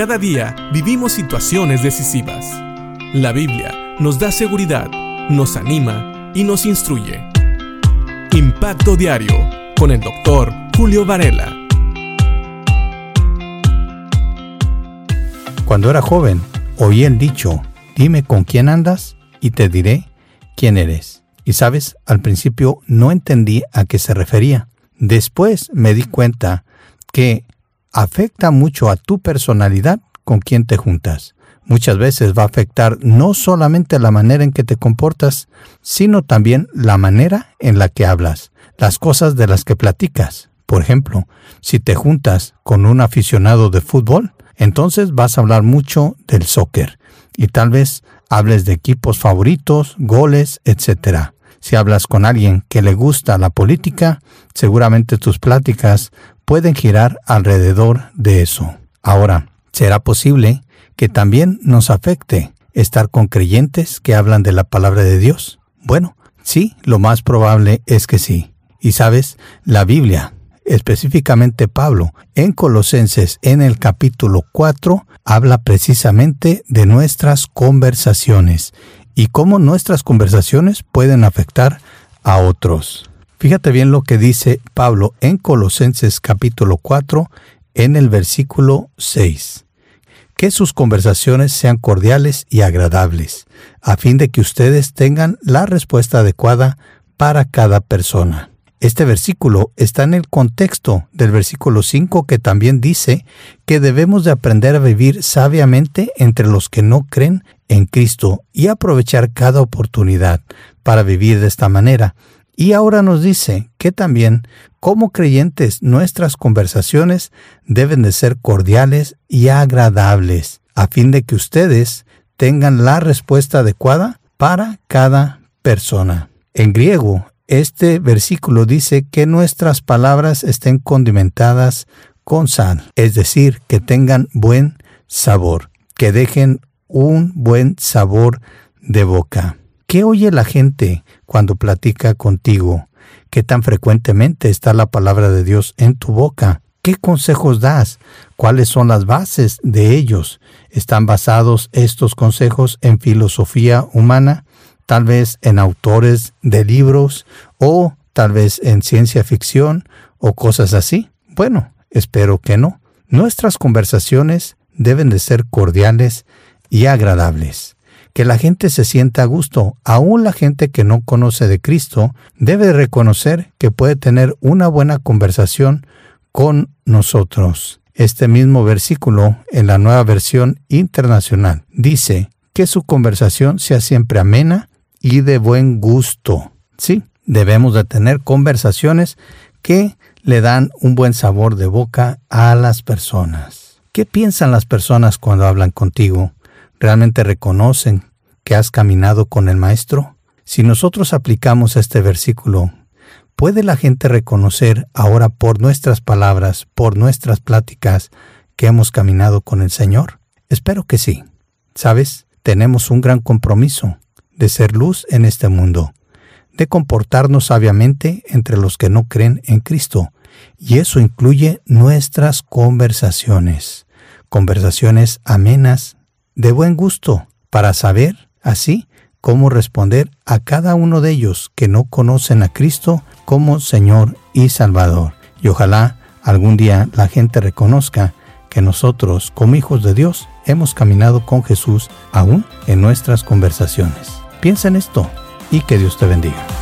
Cada día vivimos situaciones decisivas. La Biblia nos da seguridad, nos anima y nos instruye. Impacto Diario con el doctor Julio Varela. Cuando era joven, oí el dicho, dime con quién andas y te diré quién eres. Y sabes, al principio no entendí a qué se refería. Después me di cuenta que afecta mucho a tu personalidad con quién te juntas. Muchas veces va a afectar no solamente la manera en que te comportas, sino también la manera en la que hablas, las cosas de las que platicas. Por ejemplo, si te juntas con un aficionado de fútbol, entonces vas a hablar mucho del soccer y tal vez hables de equipos favoritos, goles, etc. Si hablas con alguien que le gusta la política, seguramente tus pláticas pueden girar alrededor de eso. Ahora, ¿será posible que también nos afecte estar con creyentes que hablan de la palabra de Dios? Bueno, sí, lo más probable es que sí. Y sabes, la Biblia específicamente Pablo, en Colosenses en el capítulo 4, habla precisamente de nuestras conversaciones y cómo nuestras conversaciones pueden afectar a otros. Fíjate bien lo que dice Pablo en Colosenses capítulo 4 en el versículo 6. Que sus conversaciones sean cordiales y agradables, a fin de que ustedes tengan la respuesta adecuada para cada persona. Este versículo está en el contexto del versículo 5 que también dice que debemos de aprender a vivir sabiamente entre los que no creen en Cristo y aprovechar cada oportunidad para vivir de esta manera. Y ahora nos dice que también, como creyentes, nuestras conversaciones deben de ser cordiales y agradables, a fin de que ustedes tengan la respuesta adecuada para cada persona. En griego, este versículo dice que nuestras palabras estén condimentadas con sal, es decir, que tengan buen sabor, que dejen un buen sabor de boca. ¿Qué oye la gente cuando platica contigo? ¿Qué tan frecuentemente está la palabra de Dios en tu boca? ¿Qué consejos das? ¿Cuáles son las bases de ellos? ¿Están basados estos consejos en filosofía humana? tal vez en autores de libros o tal vez en ciencia ficción o cosas así? Bueno, espero que no. Nuestras conversaciones deben de ser cordiales y agradables. Que la gente se sienta a gusto, aún la gente que no conoce de Cristo, debe reconocer que puede tener una buena conversación con nosotros. Este mismo versículo en la nueva versión internacional dice que su conversación sea siempre amena, y de buen gusto. Sí, debemos de tener conversaciones que le dan un buen sabor de boca a las personas. ¿Qué piensan las personas cuando hablan contigo? ¿Realmente reconocen que has caminado con el Maestro? Si nosotros aplicamos este versículo, ¿puede la gente reconocer ahora por nuestras palabras, por nuestras pláticas, que hemos caminado con el Señor? Espero que sí. ¿Sabes? Tenemos un gran compromiso de ser luz en este mundo, de comportarnos sabiamente entre los que no creen en Cristo, y eso incluye nuestras conversaciones, conversaciones amenas, de buen gusto, para saber, así, cómo responder a cada uno de ellos que no conocen a Cristo como Señor y Salvador. Y ojalá algún día la gente reconozca que nosotros, como hijos de Dios, hemos caminado con Jesús aún en nuestras conversaciones. Piensa en esto y que Dios te bendiga.